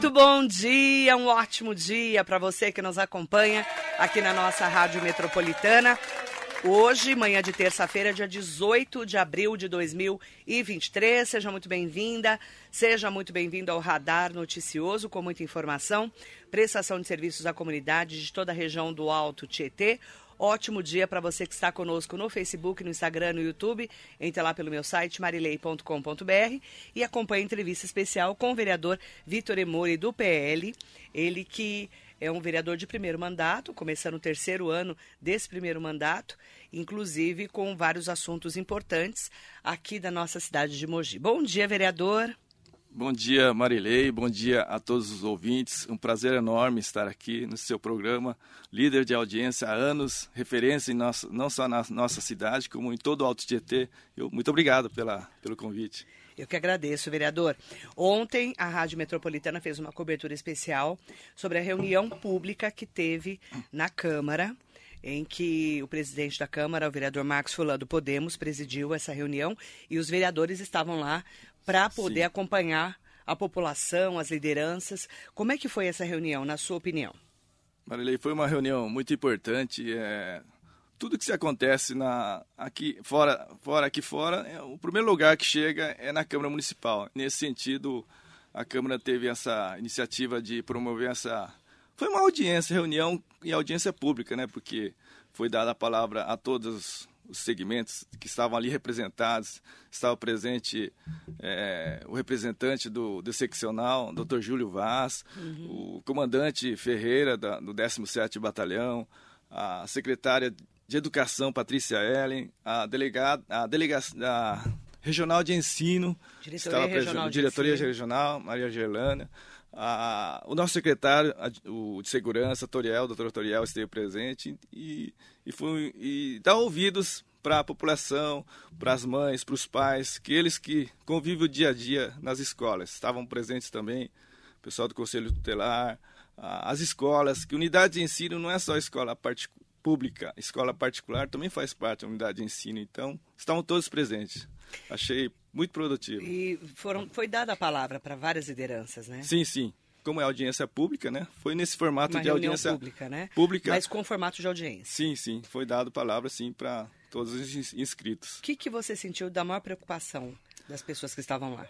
Muito bom dia, um ótimo dia para você que nos acompanha aqui na nossa Rádio Metropolitana. Hoje, manhã de terça-feira, dia 18 de abril de 2023. Seja muito bem-vinda, seja muito bem-vindo ao Radar Noticioso, com muita informação, prestação de serviços à comunidade de toda a região do Alto Tietê. Ótimo dia para você que está conosco no Facebook, no Instagram, no YouTube. Entre lá pelo meu site marilei.com.br e acompanhe a entrevista especial com o vereador Vitor Emori do PL. Ele que é um vereador de primeiro mandato, começando o terceiro ano desse primeiro mandato, inclusive com vários assuntos importantes aqui da nossa cidade de Mogi. Bom dia, vereador. Bom dia, Marilei. Bom dia a todos os ouvintes. Um prazer enorme estar aqui no seu programa, líder de audiência há anos, referência em nosso, não só na nossa cidade, como em todo o Alto Tietê. Eu, muito obrigado pela, pelo convite. Eu que agradeço, vereador. Ontem, a Rádio Metropolitana fez uma cobertura especial sobre a reunião pública que teve na Câmara, em que o presidente da Câmara, o vereador Marcos Fulan do Podemos, presidiu essa reunião e os vereadores estavam lá para poder Sim. acompanhar a população, as lideranças. Como é que foi essa reunião, na sua opinião? Marilei, foi uma reunião muito importante. É, tudo que se acontece na, aqui fora, fora aqui fora, é, o primeiro lugar que chega é na Câmara Municipal. Nesse sentido, a Câmara teve essa iniciativa de promover essa. Foi uma audiência, reunião e audiência pública, né? Porque foi dada a palavra a todos os segmentos que estavam ali representados. Estava presente é, o representante do, do seccional, Dr. Júlio Vaz, uhum. o comandante Ferreira, da, do 17º Batalhão, a secretária de Educação, Patrícia Ellen, a delegada, a delegacia, a regional de ensino, diretoria estava regional presente, diretoria regional, Maria Gerlânia, o nosso secretário o de segurança, Toriel, doutor Toriel, esteve presente e, e, foi, e dá ouvidos para a população, para as mães, para os pais, que eles que convivem o dia a dia nas escolas. Estavam presentes também o pessoal do Conselho Tutelar, as escolas, que unidade de ensino não é só escola pública, escola particular também faz parte da unidade de ensino, então estavam todos presentes. Achei muito produtivo. E foram, foi dada a palavra para várias lideranças, né? Sim, sim. Como é audiência pública, né? Foi nesse formato Uma de audiência pública, né? Pública. Mas com formato de audiência. Sim, sim. Foi dado palavra, sim, para todos os inscritos. O que, que você sentiu da maior preocupação das pessoas que estavam lá?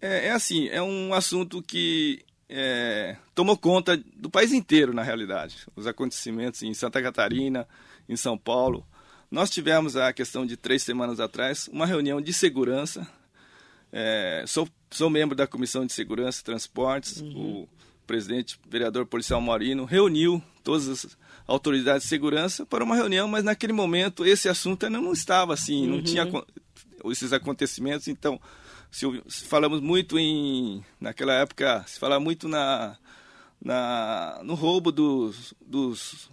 É, é assim, é um assunto que é, tomou conta do país inteiro, na realidade. Os acontecimentos em Santa Catarina, em São Paulo, nós tivemos a questão de três semanas atrás uma reunião de segurança. É, sou, sou membro da Comissão de Segurança e Transportes. Uhum. O presidente, vereador policial Maurino, reuniu todas as autoridades de segurança para uma reunião, mas naquele momento esse assunto não estava assim, uhum. não tinha esses acontecimentos. Então, se, se, falamos muito em. Naquela época, se fala muito na, na, no roubo dos, dos,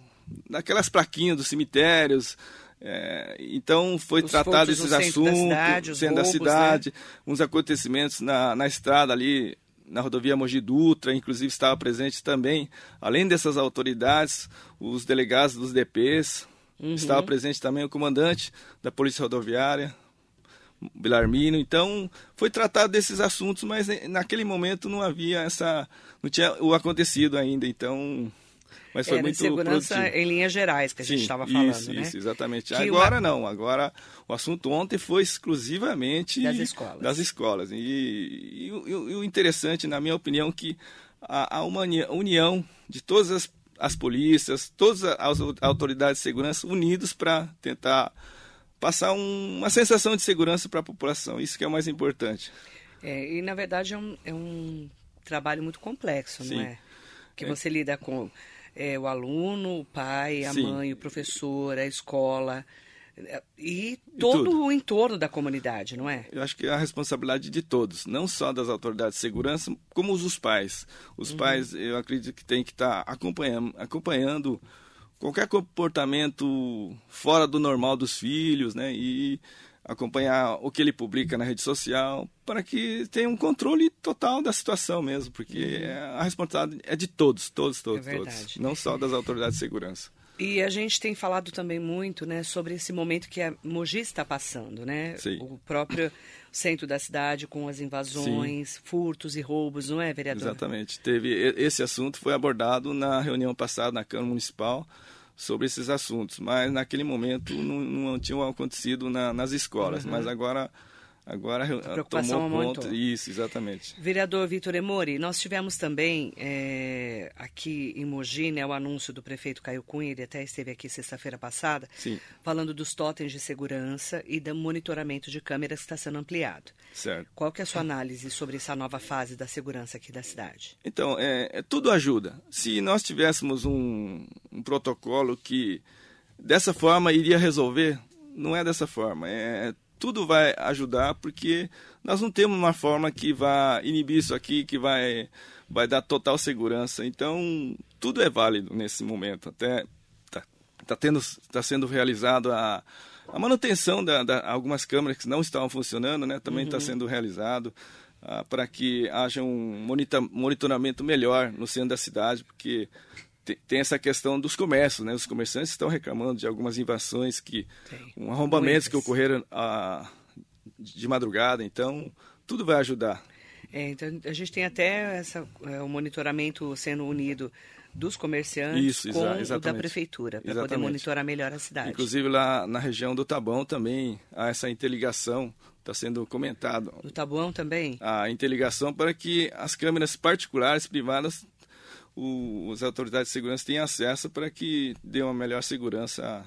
daquelas plaquinhas dos cemitérios, é, então foi os tratado esses assuntos, da cidade, roubos, da cidade, né? uns acontecimentos na, na estrada ali, na rodovia Mogi Dutra, inclusive estava presente também, além dessas autoridades, os delegados dos DPs, uhum. estava presente também o comandante da Polícia Rodoviária, Bilarmino. Então, foi tratado desses assuntos, mas naquele momento não havia essa. não tinha o acontecido ainda. Então, mas foi Era muito de segurança produtivo. em linhas gerais que a gente estava falando, isso, né? Isso, exatamente. Que agora uma... não, agora o assunto ontem foi exclusivamente das escolas. Das escolas. E, e, e, e o interessante, na minha opinião, que a, a união de todas as, as polícias, todas as autoridades de segurança unidos para tentar passar um, uma sensação de segurança para a população. Isso que é o mais importante. É, e na verdade é um, é um trabalho muito complexo, Sim. não é? Que é. você lida com é, o aluno, o pai, a Sim. mãe, o professor, a escola é, e todo e o entorno da comunidade, não é? Eu acho que é a responsabilidade de todos, não só das autoridades de segurança, como os pais. Os uhum. pais, eu acredito que tem que estar tá acompanhando, acompanhando qualquer comportamento fora do normal dos filhos, né? E acompanhar o que ele publica na rede social, para que tenha um controle total da situação mesmo, porque uhum. a responsabilidade é de todos, todos, todos, é todos, não só das autoridades de segurança. E a gente tem falado também muito, né, sobre esse momento que a Mogi está passando, né? Sim. O próprio centro da cidade com as invasões, Sim. furtos e roubos, não é, vereador? Exatamente. Teve esse assunto foi abordado na reunião passada na Câmara Municipal sobre esses assuntos, mas naquele momento não, não tinham acontecido na, nas escolas, uhum. mas agora Agora a preocupação tomou conta. Isso, exatamente. Vereador Vitor Emori, nós tivemos também é, aqui em Mogi né, o anúncio do prefeito Caio Cunha, ele até esteve aqui sexta-feira passada, Sim. falando dos totens de segurança e do monitoramento de câmeras que está sendo ampliado. Certo. Qual que é a sua análise sobre essa nova fase da segurança aqui da cidade? Então, é, é tudo ajuda. Se nós tivéssemos um, um protocolo que dessa forma iria resolver, não é dessa forma. É tudo vai ajudar, porque nós não temos uma forma que vai inibir isso aqui, que vai, vai dar total segurança. Então, tudo é válido nesse momento. Até está tá tendo, tá sendo realizado a, a manutenção da algumas câmeras que não estavam funcionando, né? Também está uhum. sendo realizado ah, para que haja um monitoramento melhor no centro da cidade, porque tem essa questão dos comércios, né? Os comerciantes estão reclamando de algumas invasões que, um arrombamentos que ocorreram a, ah, de madrugada. Então, tudo vai ajudar. É, então a gente tem até essa, é, o monitoramento sendo unido dos comerciantes Isso, com o da prefeitura para poder monitorar melhor a cidade. Inclusive lá na região do Taboão também há essa interligação está sendo comentado. No Taboão também? A interligação para que as câmeras particulares, privadas, o, as autoridades de segurança têm acesso para que dê uma melhor segurança.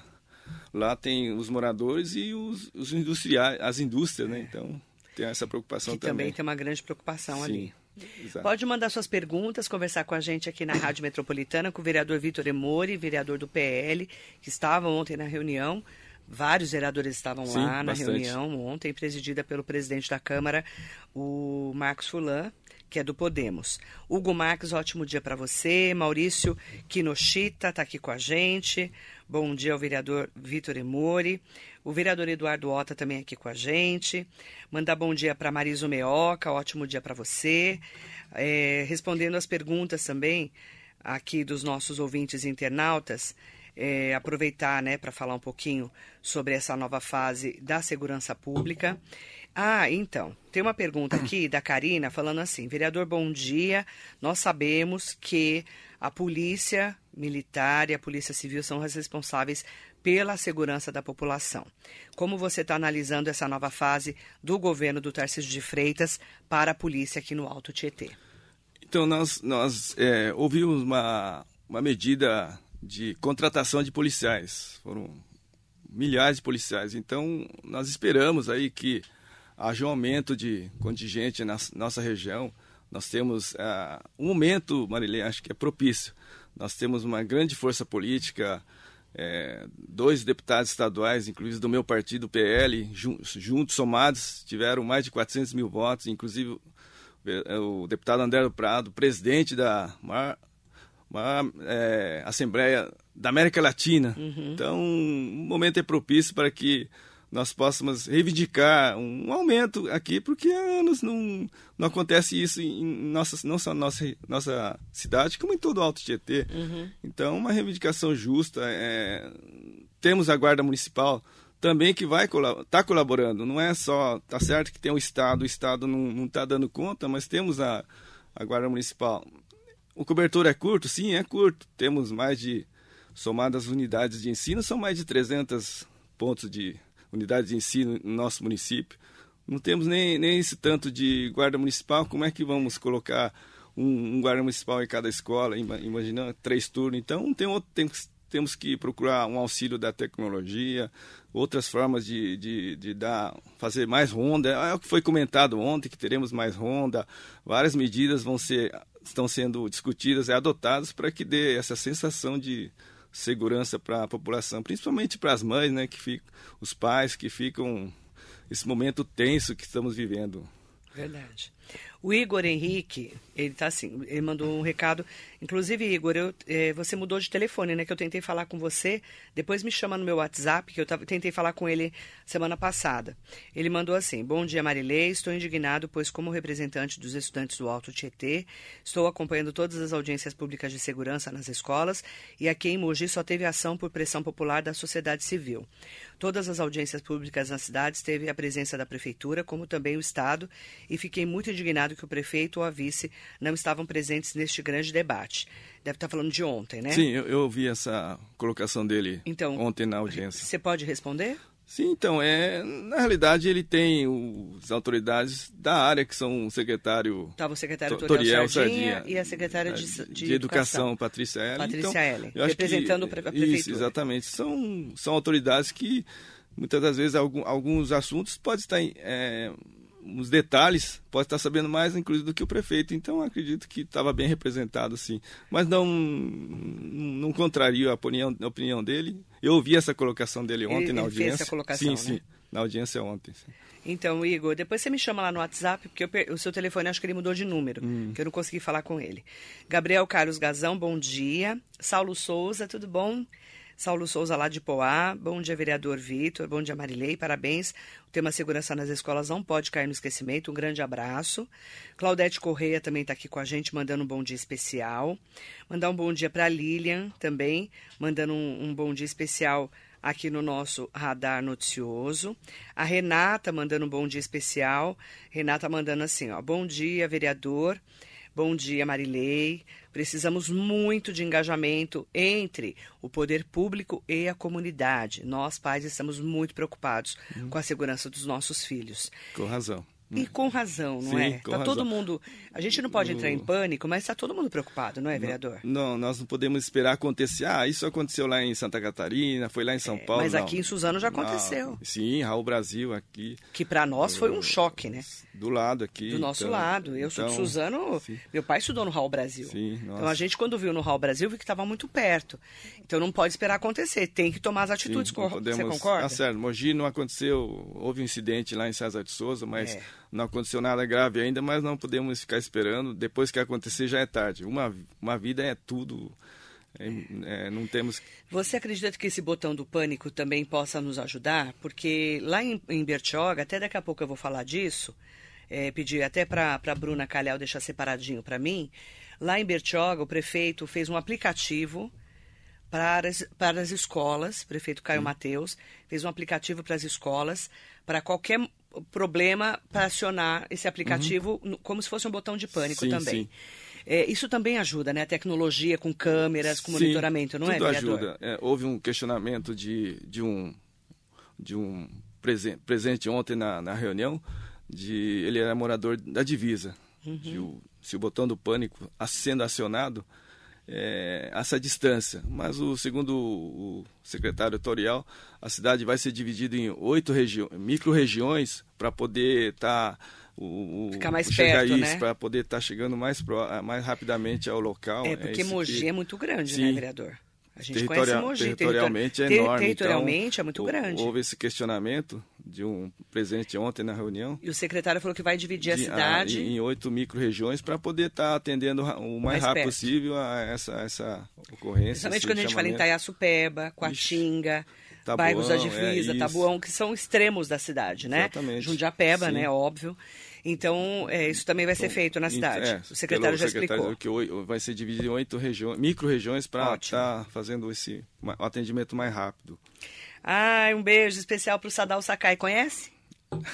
Lá tem os moradores e os, os industriais, as indústrias, né? Então tem essa preocupação que também. também tem uma grande preocupação Sim. ali. Exato. Pode mandar suas perguntas, conversar com a gente aqui na Rádio Metropolitana, com o vereador Vitor Emori, vereador do PL, que estava ontem na reunião. Vários vereadores estavam Sim, lá na bastante. reunião ontem, presidida pelo presidente da Câmara, o Marcos Fulan, que é do Podemos. Hugo Marques, ótimo dia para você. Maurício Kinoshita está aqui com a gente. Bom dia ao vereador Vitor Emori. O vereador Eduardo Ota também aqui com a gente. Mandar bom dia para Mariso Meoca, ótimo dia para você. É, respondendo as perguntas também aqui dos nossos ouvintes internautas, é, aproveitar né, para falar um pouquinho sobre essa nova fase da segurança pública. Ah, então, tem uma pergunta aqui da Karina falando assim: vereador, bom dia. Nós sabemos que a polícia militar e a polícia civil são as responsáveis pela segurança da população. Como você está analisando essa nova fase do governo do Tarcísio de Freitas para a polícia aqui no Alto Tietê? Então, nós, nós é, ouvimos uma, uma medida de contratação de policiais. Foram milhares de policiais. Então, nós esperamos aí que haja um aumento de contingente na nossa região. Nós temos uh, um momento, Marilene, acho que é propício. Nós temos uma grande força política, é, dois deputados estaduais, inclusive do meu partido, PL, juntos, somados, tiveram mais de 400 mil votos, inclusive o deputado André do Prado, presidente da maior, maior é, Assembleia da América Latina. Uhum. Então, o momento é propício para que nós possamos reivindicar um aumento aqui, porque há anos não, não acontece isso em nossa, não só nossa, nossa cidade, como em todo o Alto Tietê. Uhum. Então, uma reivindicação justa. É... Temos a Guarda Municipal também que vai estar tá colaborando. Não é só, tá certo que tem o Estado, o Estado não está dando conta, mas temos a, a Guarda Municipal. O cobertor é curto? Sim, é curto. Temos mais de, somadas unidades de ensino, são mais de 300 pontos de unidades de ensino no nosso município. Não temos nem, nem esse tanto de guarda municipal. Como é que vamos colocar um, um guarda municipal em cada escola? Imaginando três turnos. Então, tem outro, tem, temos que procurar um auxílio da tecnologia, outras formas de, de, de, dar, fazer mais ronda. É o que foi comentado ontem, que teremos mais ronda. Várias medidas vão ser, estão sendo discutidas e adotadas para que dê essa sensação de segurança para a população, principalmente para as mães, né, que ficam, os pais que ficam esse momento tenso que estamos vivendo. Verdade. O Igor Henrique, ele tá assim, ele mandou um recado. Inclusive, Igor, eu, eh, você mudou de telefone, né? Que eu tentei falar com você. Depois me chama no meu WhatsApp, que eu tentei falar com ele semana passada. Ele mandou assim: Bom dia, Marilei. Estou indignado, pois, como representante dos estudantes do Alto Tietê, estou acompanhando todas as audiências públicas de segurança nas escolas e aqui em Mogi só teve ação por pressão popular da sociedade civil. Todas as audiências públicas nas cidades teve a presença da prefeitura, como também o Estado, e fiquei muito indignado que o prefeito ou a vice não estavam presentes neste grande debate. Deve estar falando de ontem, né? Sim, eu, eu ouvi essa colocação dele Então, ontem na audiência. Você pode responder? Sim, então, é, na realidade ele tem os autoridades da área, que são o secretário Estava o secretário To- Toriel Sardinha, Sardinha, e a secretária de, de, de, educação, Patrícia Ellen. Patrícia Então, Ellen, acho que- representando a pre- a prefeitura. Isso, exatamente. São, são autoridades que, muitas das vezes, algum- alguns assuntos podem estar é, os detalhes, pode estar sabendo mais, inclusive, do que o prefeito. Então, acredito que estava bem representado, sim. Mas não, não contraria a opinião, a opinião dele. Eu ouvi essa colocação dele ontem Ele- na ele fez audiência. essa colocação, sim, né? sim. Na audiência ontem. sim. Então, Igor, depois você me chama lá no WhatsApp, porque per- o seu telefone acho que ele mudou de número, Hum. que eu não consegui falar com ele. Gabriel Carlos Gazão, bom dia. Saulo Souza, tudo bom? Saulo Souza lá de Poá, bom dia, vereador Vitor, bom dia, Marilei, parabéns. O tema segurança nas escolas não pode cair no esquecimento, um grande abraço. Claudete Correia também está aqui com a gente, mandando um bom dia especial. Mandar um bom dia para Lilian também, mandando um, um bom dia especial aqui no nosso radar noticioso. A Renata mandando um bom dia especial. Renata mandando assim, ó, bom dia, vereador. Bom dia, Marilei. Precisamos muito de engajamento entre o poder público e a comunidade. Nós, pais, estamos muito preocupados com a segurança dos nossos filhos. Com razão. E com razão, não Sim, é? com Tá todo razão. mundo. A gente não pode entrar em pânico, mas está todo mundo preocupado, não é, vereador? Não, nós não podemos esperar acontecer. Ah, isso aconteceu lá em Santa Catarina, foi lá em São Paulo. É, mas não. aqui em Suzano já Não. aconteceu. Sim, Raul Brasil aqui, Que para nós foi um choque, né? do lado aqui. Do nosso então- lado. Eu sou de então, Suzano, sim. meu pai estudou no Raul Brasil. Sim, então nossa. a gente, quando viu no Raul Brasil, viu que estava muito perto. Então não pode esperar acontecer, tem que tomar as atitudes. Sim, não podemos- Você concorda? Ah, certo, Mogi não aconteceu, houve um incidente lá em César de Souza, mas É. não aconteceu nada grave ainda, mas não podemos ficar esperando, depois que acontecer já é tarde. Uma, uma vida é tudo, é- é, não temos... Você acredita que esse botão do pânico também possa nos ajudar? Porque lá em, em Bertioga, até daqui a pouco eu vou falar disso, é, pedir até para a Bruna Calhau deixar separadinho para mim. Lá em Bertioga, o prefeito fez um aplicativo para as, para as escolas, prefeito Caio Mateus, fez um aplicativo para as escolas, para qualquer problema, para acionar esse aplicativo no- como se fosse um botão de pânico Sim, também. sim. É, isso também ajuda, né? A tecnologia com câmeras, com Sim, monitoramento, não é, tudo ajuda. É, houve um questionamento de, de um, de um presen- presente ontem na, na reunião, de ele era morador da divisa. Uhum. De se o botão do pânico sendo acionado, é, essa distância. Mas o segundo o secretário Torial, a cidade vai ser dividida em oito regi micro-regiões para poder estar o, o- Ficar mais perto, isso, né? para poder estar chegando mais, pro, mais rapidamente ao local. É, porque isso Mogi que- é muito grande, Sim. né, vereador? A gente conhece Mogi. territorialmente é territor- enorme. Territorialmente então, é muito grande. Houve esse questionamento de um presente ontem na reunião. E o secretário falou que vai dividir a de- cidade. ah, em oito micro-regiões para poder estar atendendo ra- o mais, Mais rápido perto. possível a essa, essa ocorrência. Principalmente quando a gente fala em chamamento. Itaiaçupeba, Coatinga, Tabuão, bairros da é divisa, isso. Tabuão, que são extremos da cidade, né? Exatamente. Jundiapeba, Sim. né? Óbvio. Então, é, isso também vai ser feito na cidade. É, o secretário já secretário explicou. que vai ser dividido em oito regiões, micro-regiões para estar fazendo esse atendimento mais rápido. Ai, um beijo especial pro Sadal Sakai. Conhece?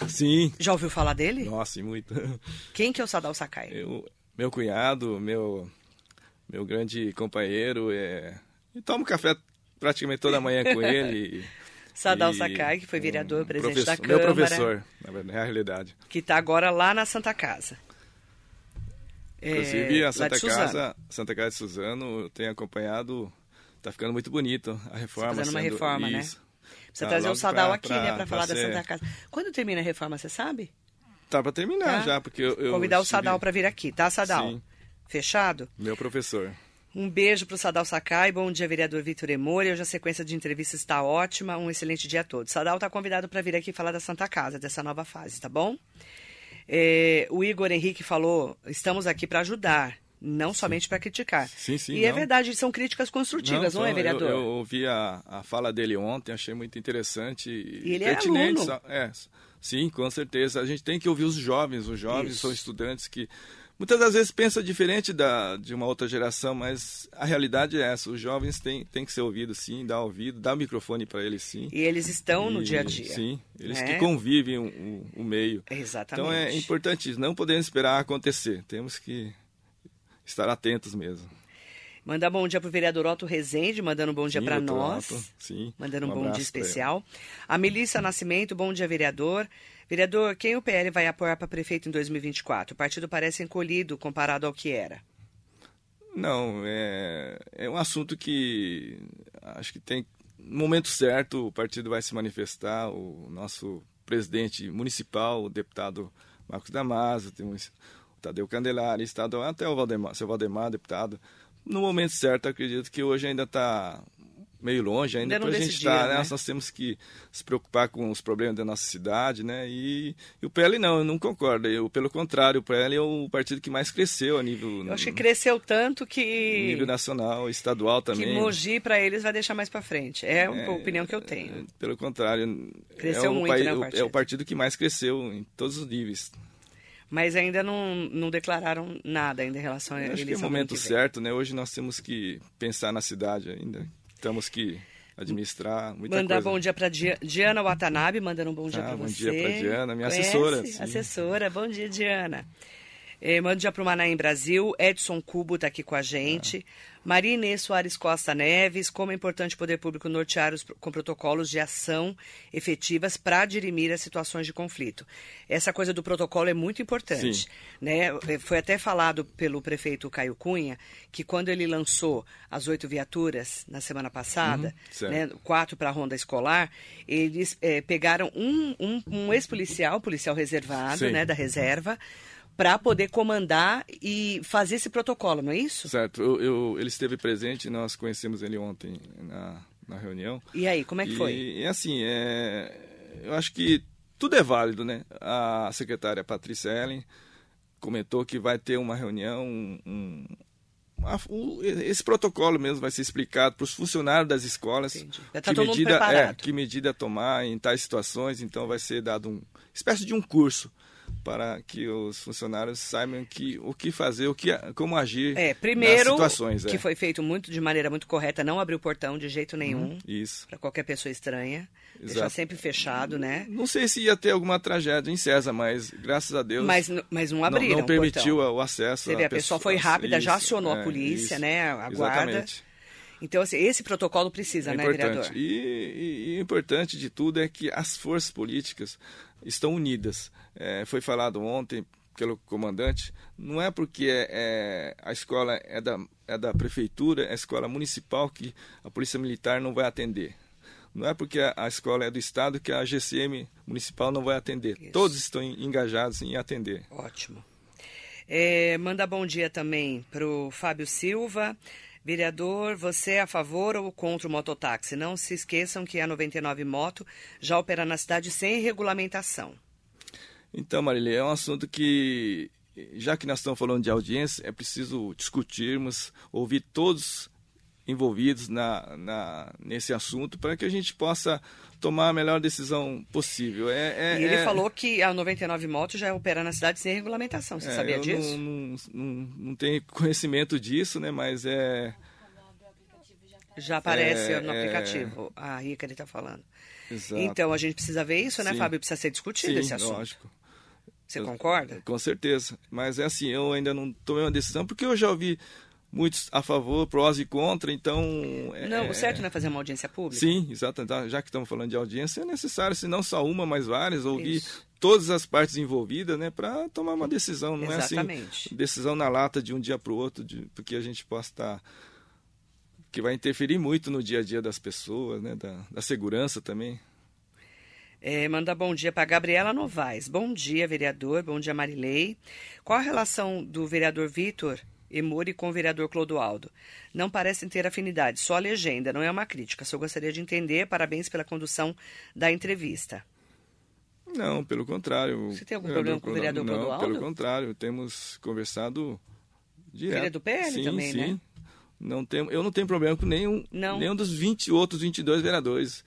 Sim. Já ouviu falar dele? Nossa, e muito. Quem que é o Sadal Sakai? Eu, meu cunhado, meu, meu grande companheiro, é, e tomo café praticamente toda manhã com ele. Sadal e Sakai, que foi vereador, um presidente da Câmara. Meu professor, na realidade. Que está agora lá na Santa Casa. É, Inclusive, lá a Santa. Casa, Santa Casa de Suzano, eu tenho acompanhado, tá ficando muito bonito a reforma. fazendo uma reforma, né? Precisa Tá trazer o Sadal pra- aqui, pra- né, para pra falar da Santa Casa. Quando termina a reforma, você sabe? Tá para terminar Tá. já, porque eu, eu Convidar o Sadal para vir aqui, tá, Sadal? Sim. Fechado? Meu professor. Um beijo para o Sadal Sakai. Bom dia, vereador Vitor Emori. Hoje a sequência de entrevistas está ótima. Um excelente dia a todos. Sadal está convidado para vir aqui falar da Santa Casa, dessa nova fase, tá bom? É, o Igor Henrique falou: estamos aqui para ajudar, não somente para criticar. Sim, sim. E é não. é verdade, são críticas construtivas, não, não é, vereador? Eu, eu ouvi a, a fala dele ontem, achei muito interessante e, e ele é pertinente. É, sim, com certeza. A gente tem que ouvir os jovens. Os jovens Isso. são estudantes que muitas das vezes pensa diferente da, de uma outra geração, mas a realidade é essa. Os jovens têm, têm que ser ouvidos, sim, dar ouvido, dar o microfone para eles, sim. E eles estão e, no dia a dia. Sim, eles né? que convivem o, o, o meio. Exatamente. Então é importante isso, não podemos esperar acontecer, temos que estar atentos mesmo. Mandar bom dia para o vereador Otto Rezende, mandando um bom dia para nós. Otto, sim. Mandando um, um bom dia especial. A Melissa Nascimento, bom dia, vereador. Vereador, quem o PL vai apoiar para prefeito em 2024? O partido parece encolhido comparado ao que era. Não, é, é um assunto que acho que tem. No momento certo, o partido vai se manifestar. O nosso presidente municipal, o deputado Marcos Damaso, temos Tadeu Candelari, estadual, até o Valdemar, seu Valdemar, deputado no momento certo, acredito que hoje ainda está meio longe ainda, ainda para a gente estar, tá, né? Nós temos que se preocupar com os problemas da nossa cidade, né? E, e o PL não, eu não concordo. Eu, pelo contrário, o PL é o partido que mais cresceu a nível. Eu acho que cresceu tanto que. Nível nacional, estadual também. Que Mogi para eles vai deixar mais para frente. É, é a opinião que eu tenho. É, pelo contrário. Cresceu é muito, né, o partido. É o partido que mais cresceu em todos os níveis mas ainda não, não declararam nada ainda em relação a eles. Acho que é o momento certo, né? Hoje nós temos que pensar na cidade ainda. Temos que administrar muita Mandar coisa. bom dia para Diana Watanabe, mandando um bom dia ah, para você. Bom dia para Diana, minha Conhece? assessora. Sim. Assessora, bom dia, Diana. É, mando dia para o Manaim Brasil. Edson Cubo está aqui com a gente. Ah. Maria Inês Soares Costa Neves, como é importante o poder público nortear os, com protocolos de ação efetivas para dirimir as situações de conflito. Essa coisa do protocolo é muito importante. Né? É, foi até falado pelo prefeito Caio Cunha que quando ele lançou as oito viaturas na semana passada, uhum, né, quatro para a ronda escolar, eles é, pegaram um, um, um ex-policial, policial reservado, né, da reserva, para poder comandar e fazer esse protocolo, não é isso? Certo. Eu, eu, ele esteve presente, nós conhecemos ele ontem na, na reunião. E aí, como é que foi? E, assim, é, eu acho que tudo é válido, né? A secretária Patrícia Ellen comentou que vai ter uma reunião, um, um, esse protocolo mesmo vai ser explicado para os funcionários das escolas. Já tá que, medida, é, que medida tomar em tais situações, então vai ser dado um espécie de um curso para que os funcionários saibam que, o que fazer, o que, como agir é, primeiro, nas situações. que é. foi feito muito de maneira muito correta, não abrir o portão de jeito nenhum. Hum, isso. Para qualquer pessoa estranha. Exato. Deixar sempre fechado, né? Não sei se ia ter alguma tragédia em César, mas graças a Deus. Mas, mas não abriram. Não, não permitiu o, o acesso. Você vê, a pessoa foi rápida, isso, já acionou é, a polícia, isso, né? A guarda. Exatamente. Então, assim, esse protocolo precisa, é né, importante. vereador? E, o importante de tudo é que as forças políticas estão unidas. É, foi falado ontem pelo comandante, não é porque é, é, a escola é da, é da prefeitura, é a escola municipal que a polícia militar não vai atender. Não é porque a, a escola é do estado que a GCM municipal não vai atender. Isso. Todos estão engajados em atender. Ótimo. É, manda bom dia também para o Fábio Silva. Vereador, você é a favor ou contra o mototáxi? Não se esqueçam que a 99 Moto já opera na cidade sem regulamentação. Então, Marília, é um assunto que, já que nós estamos falando de audiência, é preciso discutirmos, ouvir todos envolvidos na, na, nesse assunto para que a gente possa tomar a melhor decisão possível. É, é e ele é... falou que a 99 Moto já opera na cidade sem regulamentação. Você é, sabia disso? Não, não, não, não tenho conhecimento disso, né? Mas é. Já aparece é, no é. aplicativo. A Rica ele está falando. Exato. Então a gente precisa ver isso, né, Sim. Fábio? Precisa ser discutido Sim, esse assunto. Lógico. Você concorda? Com certeza. Mas é assim, eu ainda não tomei uma decisão, porque eu já ouvi muitos a favor, prós e contra, então... É, não, o certo não é fazer uma audiência pública? Sim, exato. Então, já que estamos falando de audiência, é necessário, se não só uma, mas várias, ouvir Isso. todas as partes envolvidas, né, para tomar uma decisão. Não Exatamente. é assim, decisão na lata de um dia para o outro, de, porque a gente possa estar... que vai interferir muito no dia a dia das pessoas, né, da, da segurança também. É, manda bom dia para Gabriela Novaes. Bom dia, vereador. Bom dia, Marilei. Qual a relação do vereador Vitor Emori com o vereador Clodoaldo. Não parecem ter afinidade, só a legenda, não é uma crítica. Só gostaria de entender. Parabéns pela condução da entrevista. Não, pelo contrário. Você tem algum problema com o vereador Não, Clodoaldo? pelo contrário, temos conversado direto. Ele é do PL sim, também, sim. né? Não tem, eu não tenho problema com nenhum, Não. nenhum dos 20 outros 22 vereadores.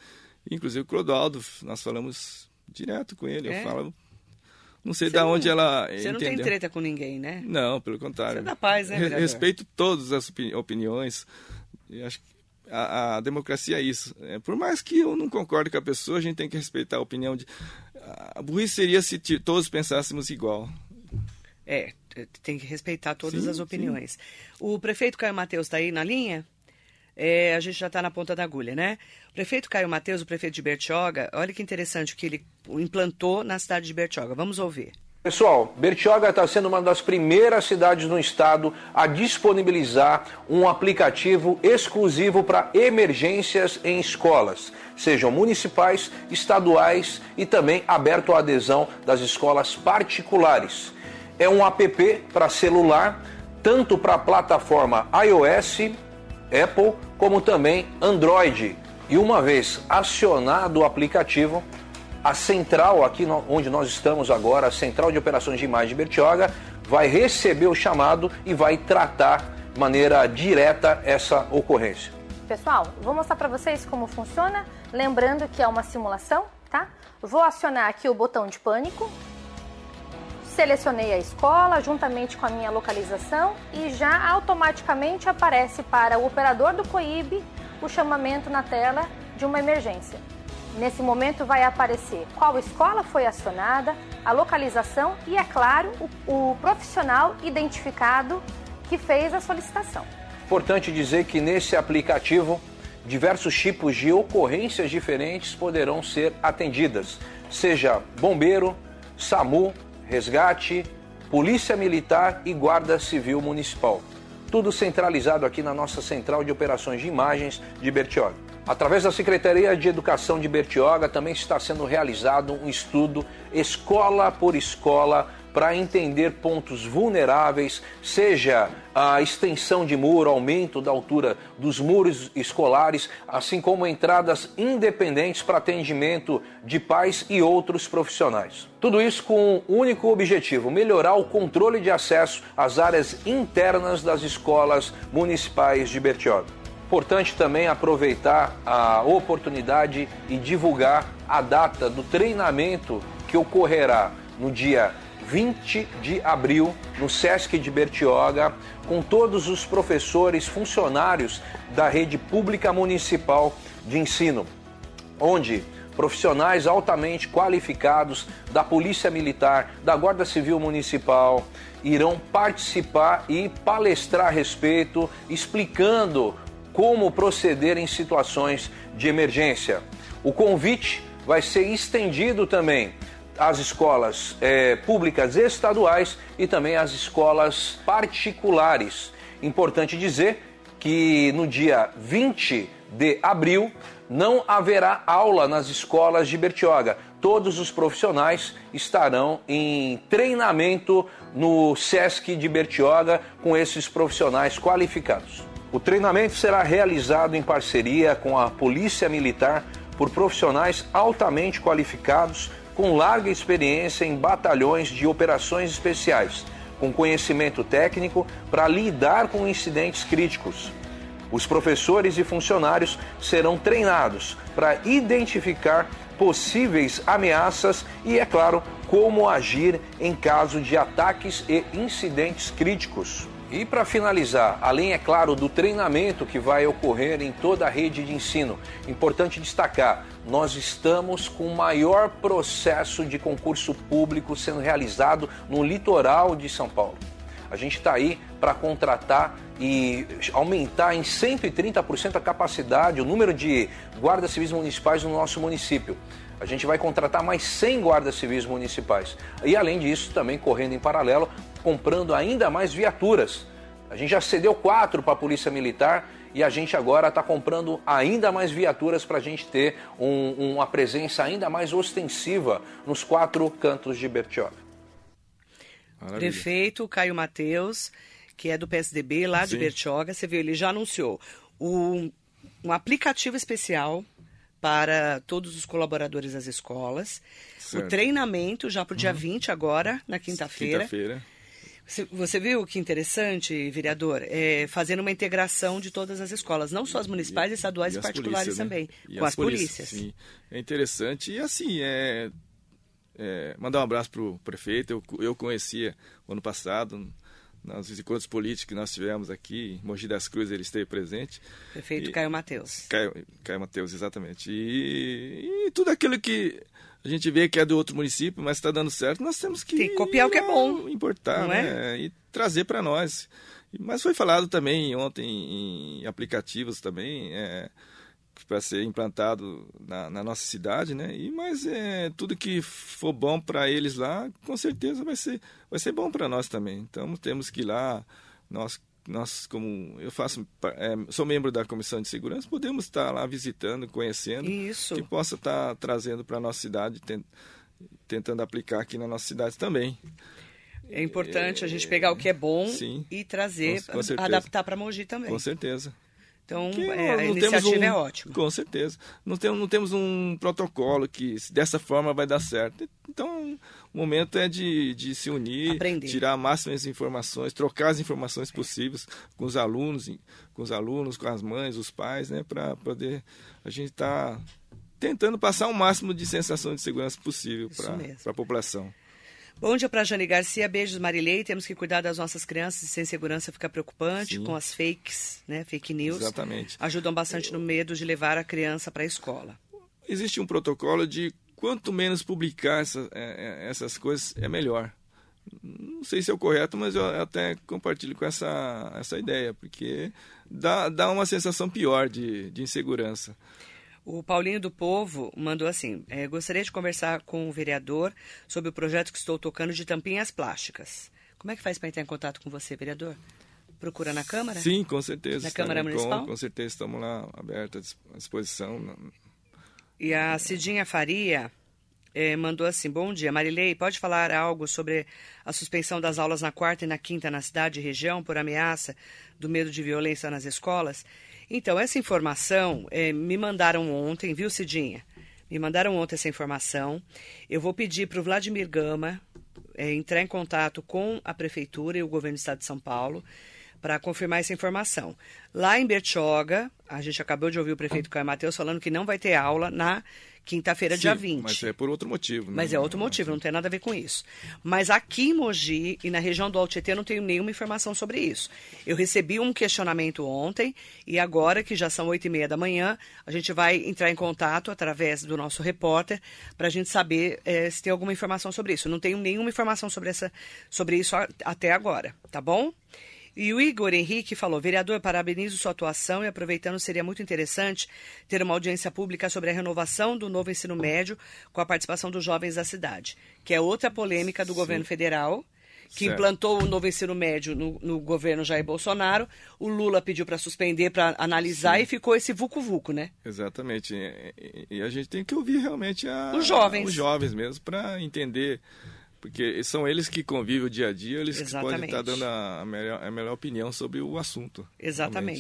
Inclusive o Clodoaldo, nós falamos direto com ele. É? Eu falo, não sei de não- onde ela Você não tem entendeu. treta com ninguém, né? Não, pelo contrário. Você é da paz, né, Re- vereador? Respeito todas as opini- opiniões. E acho que a, a democracia é isso. É, por mais que eu não concorde com a pessoa, a gente tem que respeitar a opinião de. A burrice seria se todos pensássemos igual. É, t- tem que respeitar todas Sim, as sim. opiniões. O prefeito Caio Mateus está aí na linha? É, a gente já está na ponta da agulha, né? O prefeito Caio Mateus, o prefeito de Bertioga, olha que interessante o que ele implantou na cidade de Bertioga. Vamos ouvir. Pessoal, Bertioga está sendo uma das primeiras cidades no estado a disponibilizar um aplicativo exclusivo para emergências em escolas, sejam municipais, estaduais e também aberto à adesão das escolas particulares. É um app para celular, tanto para a plataforma iOS, Apple, como também Android. E uma vez acionado o aplicativo, a central aqui onde nós estamos agora, a central de operações de imagem de Bertioga, vai receber o chamado e vai tratar de maneira direta essa ocorrência. Pessoal, vou mostrar para vocês como funciona, lembrando que é uma simulação, tá? Vou acionar aqui o botão de pânico, selecionei a escola juntamente com a minha localização e já automaticamente aparece para o operador do COIB o chamamento na tela de uma emergência. Nesse momento vai aparecer qual escola foi acionada, a localização e, é claro, o, o profissional identificado que fez a solicitação. Importante dizer que nesse aplicativo, diversos tipos de ocorrências diferentes poderão ser atendidas, seja bombeiro, SAMU, resgate, polícia militar e guarda civil municipal. Tudo centralizado aqui na nossa central de operações de imagens de Bertioga. Através da Secretaria de Educação de Bertioga também está sendo realizado um estudo escola por escola para entender pontos vulneráveis, seja a extensão de muro, aumento da altura dos muros escolares, assim como entradas independentes para atendimento de pais e outros profissionais. Tudo isso com um único objetivo: melhorar o controle de acesso às áreas internas das escolas municipais de Bertioga. Importante também aproveitar a oportunidade e divulgar a data do treinamento que ocorrerá no dia 20 de abril no SESC de Bertioga, com todos os professores funcionários da rede pública municipal de ensino, onde profissionais altamente qualificados da Polícia Militar, da Guarda Civil Municipal irão participar e palestrar a respeito, explicando como proceder em situações de emergência. O convite vai ser estendido também às escolas eh, públicas estaduais e também às escolas particulares. Importante dizer que no dia 20 de abril não haverá aula nas escolas de Bertioga. Todos os profissionais estarão em treinamento no SESC de Bertioga com esses profissionais qualificados. O treinamento será realizado em parceria com a Polícia Militar por profissionais altamente qualificados com larga experiência em batalhões de operações especiais, com conhecimento técnico para lidar com incidentes críticos. Os professores e funcionários serão treinados para identificar possíveis ameaças e, é claro, como agir em caso de ataques e incidentes críticos. E para finalizar, além, é claro, do treinamento que vai ocorrer em toda a rede de ensino, importante destacar: nós estamos com o maior processo de concurso público sendo realizado no litoral de São Paulo. A gente está aí para contratar e aumentar em 130% a capacidade, o número de guardas civis municipais no nosso município. A gente vai contratar mais 100 guardas civis municipais. E além disso, também correndo em paralelo, comprando ainda mais viaturas. A gente já cedeu quatro para a Polícia Militar e a gente agora está comprando ainda mais viaturas para a gente ter um- uma presença ainda mais ostensiva nos quatro cantos de Bertioga. Maravilha. Prefeito Caio Mateus, que é do PSDB lá de Sim. Bertioga, você viu, ele já anunciou um, um aplicativo especial para todos os colaboradores das escolas. Certo. O treinamento já para o dia 20 agora, na quinta-feira. Quinta-feira. Você- viu que interessante, vereador? É, fazendo uma integração de todas as escolas, não só as municipais, estaduais e, as particulares polícias, né? também, E com as, polícias. Sim, é interessante. E assim, é, é, mandar um abraço para o prefeito. Eu, eu conhecia ano passado, nos encontros políticos que nós tivemos aqui, em Mogi das Cruzes, ele esteve presente. Prefeito E- Caio Mateus. Caio, Caio Mateus, exatamente. E, e tudo aquilo que a gente vê que é do outro município, mas está dando certo, nós temos que Tem que copiar o que é bom, importar, né? E trazer para nós. Mas foi falado também ontem em aplicativos também, é, para ser implantado na, na nossa cidade, né? E mas é tudo que for bom para eles lá, com certeza vai ser vai ser bom para nós também. Então temos que ir lá, nós nós como eu faço é, sou membro da comissão de segurança, podemos estar lá visitando, conhecendo, Isso. que possa estar trazendo para a nossa cidade, ten- tentando aplicar aqui na nossa cidade também. É importante a gente pegar o que é bom Sim. e trazer, Com- com adaptar para Mogi também. Com certeza. Então, é, a iniciativa um- é ótima. Com certeza. Não temos, não temos um protocolo que dessa forma vai dar certo. Então, o momento é de, de se unir, Aprender. tirar máximas informações, trocar as informações possíveis com os alunos, com os alunos, com as mães, os pais, né, para poder a gente estar tentando passar o máximo de sensação de segurança possível para a população. Bom dia para Jane Garcia, beijos Marilei. Temos que cuidar das nossas crianças, sem segurança fica preocupante Sim. com as fakes, né, fake news. Exatamente. Ajudam bastante no medo de levar a criança para a escola. existe um protocolo de quanto menos publicar essa- é, é, essas coisas é melhor. Não sei se é o correto, mas eu até compartilho com essa, essa ideia, porque dá, dá uma sensação pior de, de insegurança. O Paulinho do Povo mandou assim: eh, gostaria de conversar com o vereador sobre o projeto que estou tocando de tampinhas plásticas. Como é que faz para entrar em contato com você, vereador? Procura na Câmara? Sim, com certeza. Na Câmara Municipal? Com, com certeza estamos lá abertos à disposição. E a Cidinha Faria eh, mandou assim: Bom dia, Marilei, pode falar algo sobre a suspensão das aulas na quarta e na quinta na cidade e região por ameaça do medo de violência nas escolas? Então, essa informação eh, me mandaram ontem, viu, Cidinha? Me mandaram ontem essa informação. Eu vou pedir para o Vladimir Gama eh, entrar em contato com a Prefeitura e o Governo do Estado de São Paulo para confirmar essa informação. Lá em Bertioga, a gente acabou de ouvir o prefeito Caio Matheus falando que não vai ter aula na quinta-feira, dia Sim, 20. Mas é por outro motivo. né? Mas é outro motivo, não tem nada a ver com isso. Mas aqui em Mogi e na região do Altietê eu não tenho nenhuma informação sobre isso. Eu recebi um questionamento ontem e agora, que já são oito e meia da manhã, a gente vai entrar em contato através do nosso repórter para a gente saber eh, se tem alguma informação sobre isso. Eu não tenho nenhuma informação sobre, essa, sobre isso até agora, tá bom? E o Igor Henrique falou: vereador, parabenizo sua atuação e aproveitando, seria muito interessante ter uma audiência pública sobre a renovação do novo ensino médio com a participação dos jovens da cidade, que é outra polêmica do governo federal. Que Certo. implantou o novo ensino médio no, no governo Jair Bolsonaro. O Lula pediu para suspender, para analisar, e ficou esse vucu-vucu, né? Exatamente. E, e- e a gente tem que ouvir realmente a- Os jovens. os jovens mesmo para entender, porque são eles que convivem o dia a dia, eles que podem Exatamente. estar dando a, melhor, a melhor opinião sobre o assunto.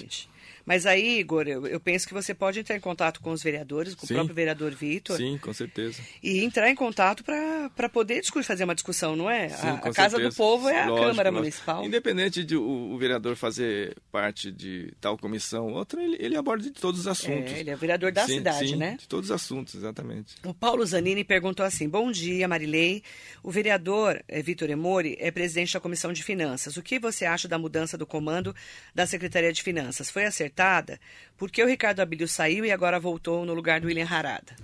realmente. Mas aí, Igor, eu, eu penso que você pode entrar em contato com os vereadores, com Sim. o próprio vereador Vitor. Sim, com certeza. E entrar em contato para poder discutir, fazer uma discussão, não é? Sim, a a Casa do Povo é a Lógico, Câmara lógico. Municipal. Independente de o, o vereador fazer parte de tal comissão ou outra, ele, ele aborda de todos os assuntos. É, ele é vereador da Sim, cidade, sim, né? De todos os assuntos, exatamente. O Paulo Zanini perguntou assim: Bom dia, Marilei. O vereador eh, Vitor Emori é presidente da Comissão de Finanças. O que você acha da mudança do comando da Secretaria de Finanças? Foi acertada? Por que o Ricardo Abílio saiu e agora voltou no lugar do William Harada?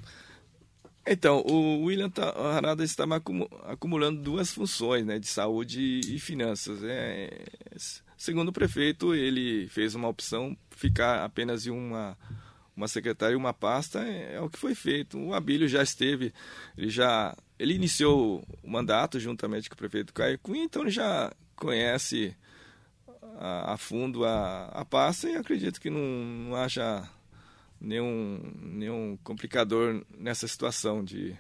Então, o William Ta- Harada estava acumu- acumulando duas funções, né, de saúde e finanças. É, segundo o prefeito, ele fez uma opção ficar apenas em uma uma secretária e uma pasta é, é o que foi feito. O Abílio já esteve, ele já ele iniciou o mandato juntamente com o prefeito Caio Cunha, então ele já conhece a, a fundo a, a pasta e acredito que não, não haja nenhum, nenhum complicador nessa situação de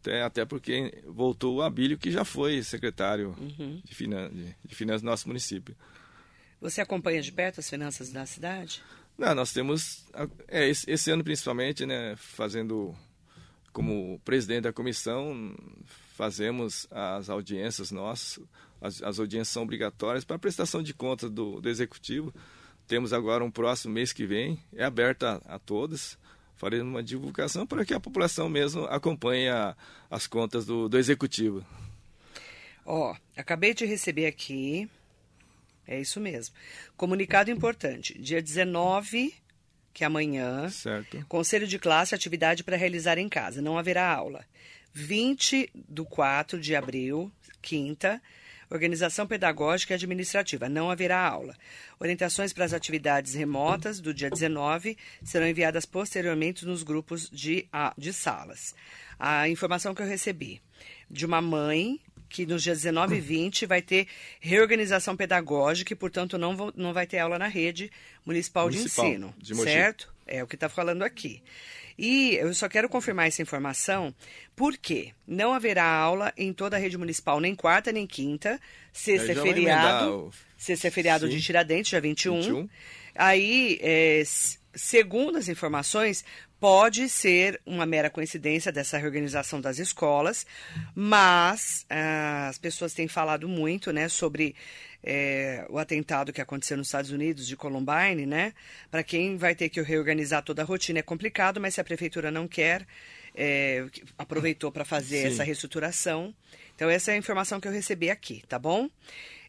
até, até porque voltou o Abílio que já foi secretário de, finan de, de finanças do nosso município. Você acompanha de perto as finanças da cidade? Não, nós temos, é, esse, esse ano principalmente, né, fazendo como presidente da comissão, fazemos as audiências nossas, as, as audiências são obrigatórias para prestação de contas do, do executivo. Temos agora um próximo mês que vem, é aberta a, a todos. Faremos uma divulgação para que a população mesmo acompanhe a, as contas do, do executivo. Ó, acabei de receber aqui. É isso mesmo. Comunicado importante. Dia 19, que é amanhã. Certo. Conselho de classe, atividade para realizar em casa. Não haverá aula. 20 do 4 de abril, quinta, organização pedagógica e administrativa. Não haverá aula. Orientações para as atividades remotas do dia 19 serão enviadas posteriormente nos grupos de, de salas. A informação que eu recebi de uma mãe que nos dias 19 e 20 vai ter reorganização pedagógica e, portanto, não, vou, não vai ter aula na rede municipal, municipal de ensino, de certo? É o que está falando aqui. E eu só quero confirmar essa informação porque não haverá aula em toda a rede municipal, nem quarta nem quinta. Sexta é feriado. Sexta é feriado Sim. de Tiradentes, dia 21. 21. Aí, é, segundo as informações, pode ser uma mera coincidência dessa reorganização das escolas, mas ah, as pessoas têm falado muito né, sobre é, o atentado que aconteceu nos Estados Unidos de Columbine, né? Para quem vai ter que reorganizar toda a rotina é complicado, mas se a prefeitura não quer, é, aproveitou para fazer Sim. essa reestruturação. Então essa é a informação que eu recebi aqui, tá bom?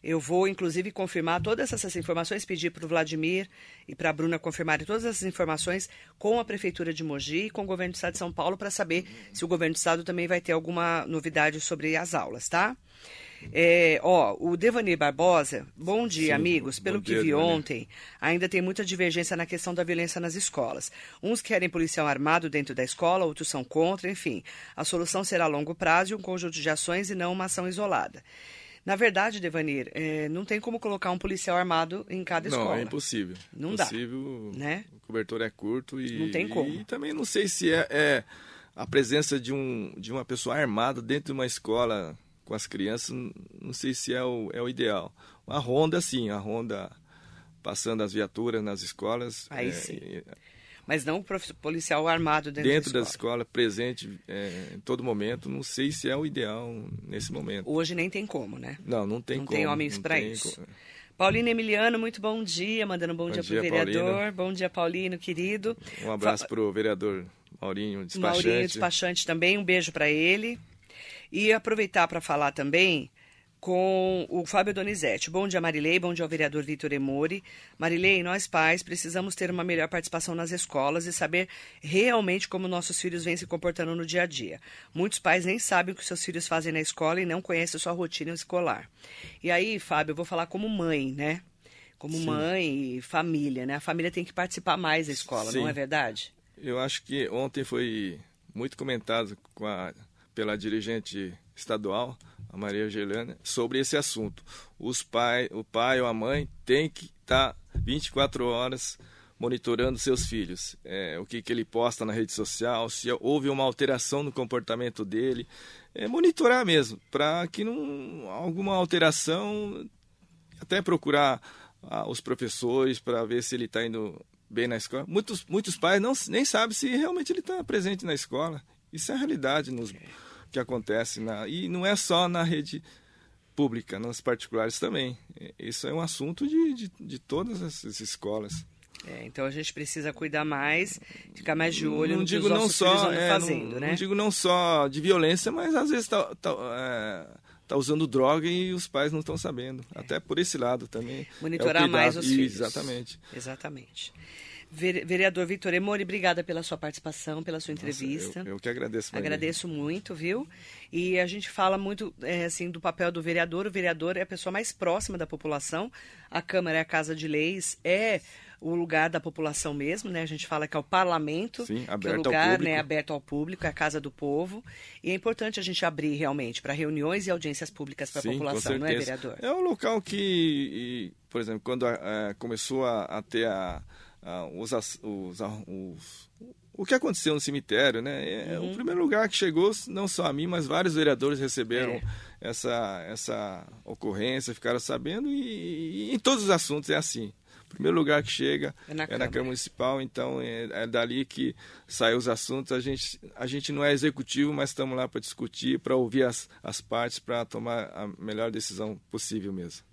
Eu vou, inclusive, confirmar todas essas informações, pedir para o Vladimir e para a Bruna confirmarem todas essas informações com a Prefeitura de Mogi e com o Governo do Estado de São Paulo para saber se o Governo do Estado também vai ter alguma novidade sobre as aulas, tá? É, ó, o Devanir Barbosa, bom dia, Sim, amigos. Pelo que vi ontem, ainda tem muita divergência na questão da violência nas escolas. Uns querem policial armado dentro da escola, outros são contra, enfim. A solução será a longo prazo e um conjunto de ações e não uma ação isolada. Na verdade, Devanir, é, não tem como colocar um policial armado em cada não, escola. Não, é impossível. Não impossível, dá. Né? O cobertor é curto e. Não tem como. E também não sei se é, é a presença de, um, de uma pessoa armada dentro de uma escola com as crianças, não sei se é o, é o ideal. A ronda, sim, a ronda passando as viaturas nas escolas. Aí é, sim. É, Mas não o policial armado dentro, dentro da, escola. da escola. presente é, em todo momento, não sei se é o ideal nesse momento. Hoje nem tem como, né? Não, não tem não como. Tem homens para isso. Como. Paulino Emiliano, muito bom dia, mandando um bom, bom dia, dia para o vereador. Paulino. Bom dia, Paulino, querido. Um abraço para o vereador Maurinho, despachante. Maurinho, despachante também, um beijo para ele. E aproveitar para falar também com o Fábio Donizete. Bom dia, Marilei. Bom dia ao vereador Vitor Emori. Marilei, nós pais precisamos ter uma melhor participação nas escolas e saber realmente como nossos filhos vêm se comportando no dia a dia. Muitos pais nem sabem o que seus filhos fazem na escola e não conhecem a sua rotina escolar. E aí, Fábio, eu vou falar como mãe, né? Como Sim. mãe e família, né? A família tem que participar mais da escola, Sim. não é verdade? Eu acho que ontem foi muito comentado com a pela dirigente estadual, a Maria Angelina, sobre esse assunto. Os pai, o pai ou a mãe tem que estar tá 24 horas monitorando seus filhos. É, o que, que ele posta na rede social, se houve uma alteração no comportamento dele. É, monitorar mesmo, para que não alguma alteração, até procurar ah, os professores para ver se ele está indo bem na escola. Muitos, muitos pais não, nem sabem se realmente ele está presente na escola. Isso é a realidade nos, que acontece. Na, e não é só na rede pública, nas particulares também. Isso é um assunto de, de, de todas as escolas. É, então a gente precisa cuidar mais, ficar mais de olho não no digo que os não só, é, fazendo, não, né? Não digo não só de violência, mas às vezes está tá, é, tá usando droga e os pais não estão sabendo. É. Até por esse lado também. É Monitorar mais os filhos. Exatamente. Exatamente. Vereador Vitor Emori, obrigada pela sua participação, pela sua entrevista. Nossa, eu, eu, que agradeço. Maria. Agradeço muito, viu? E a gente fala muito é, assim do papel do vereador. O vereador é a pessoa mais próxima da população. A Câmara é a Casa de Leis, é o lugar da população mesmo, né? A gente fala que é o parlamento, Sim, que é o lugar né, aberto ao público, é a casa do povo. E é importante a gente abrir realmente para reuniões e audiências públicas para a população, não é, vereador? É um local que, por exemplo, quando é, começou a, a ter a ah, os, os, os, o que aconteceu no cemitério, né? É, é uhum. o primeiro lugar que chegou, não só a mim, mas vários vereadores receberam é. essa, essa ocorrência, ficaram sabendo, e, e, em todos os assuntos é assim. primeiro lugar que chega É na é na Câmara. Câmara Municipal, então é, é dali que saem os assuntos. A gente, a gente não é executivo, mas estamos lá para discutir, para ouvir as, as partes, para tomar a melhor decisão possível mesmo.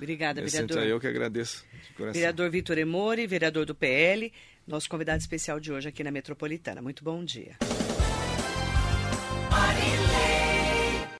Obrigada, Esse, vereador. então, eu que agradeço de coração. Vereador Vitor Emori, vereador do PL, nosso convidado especial de hoje aqui na Metropolitana. Muito bom dia. Marília.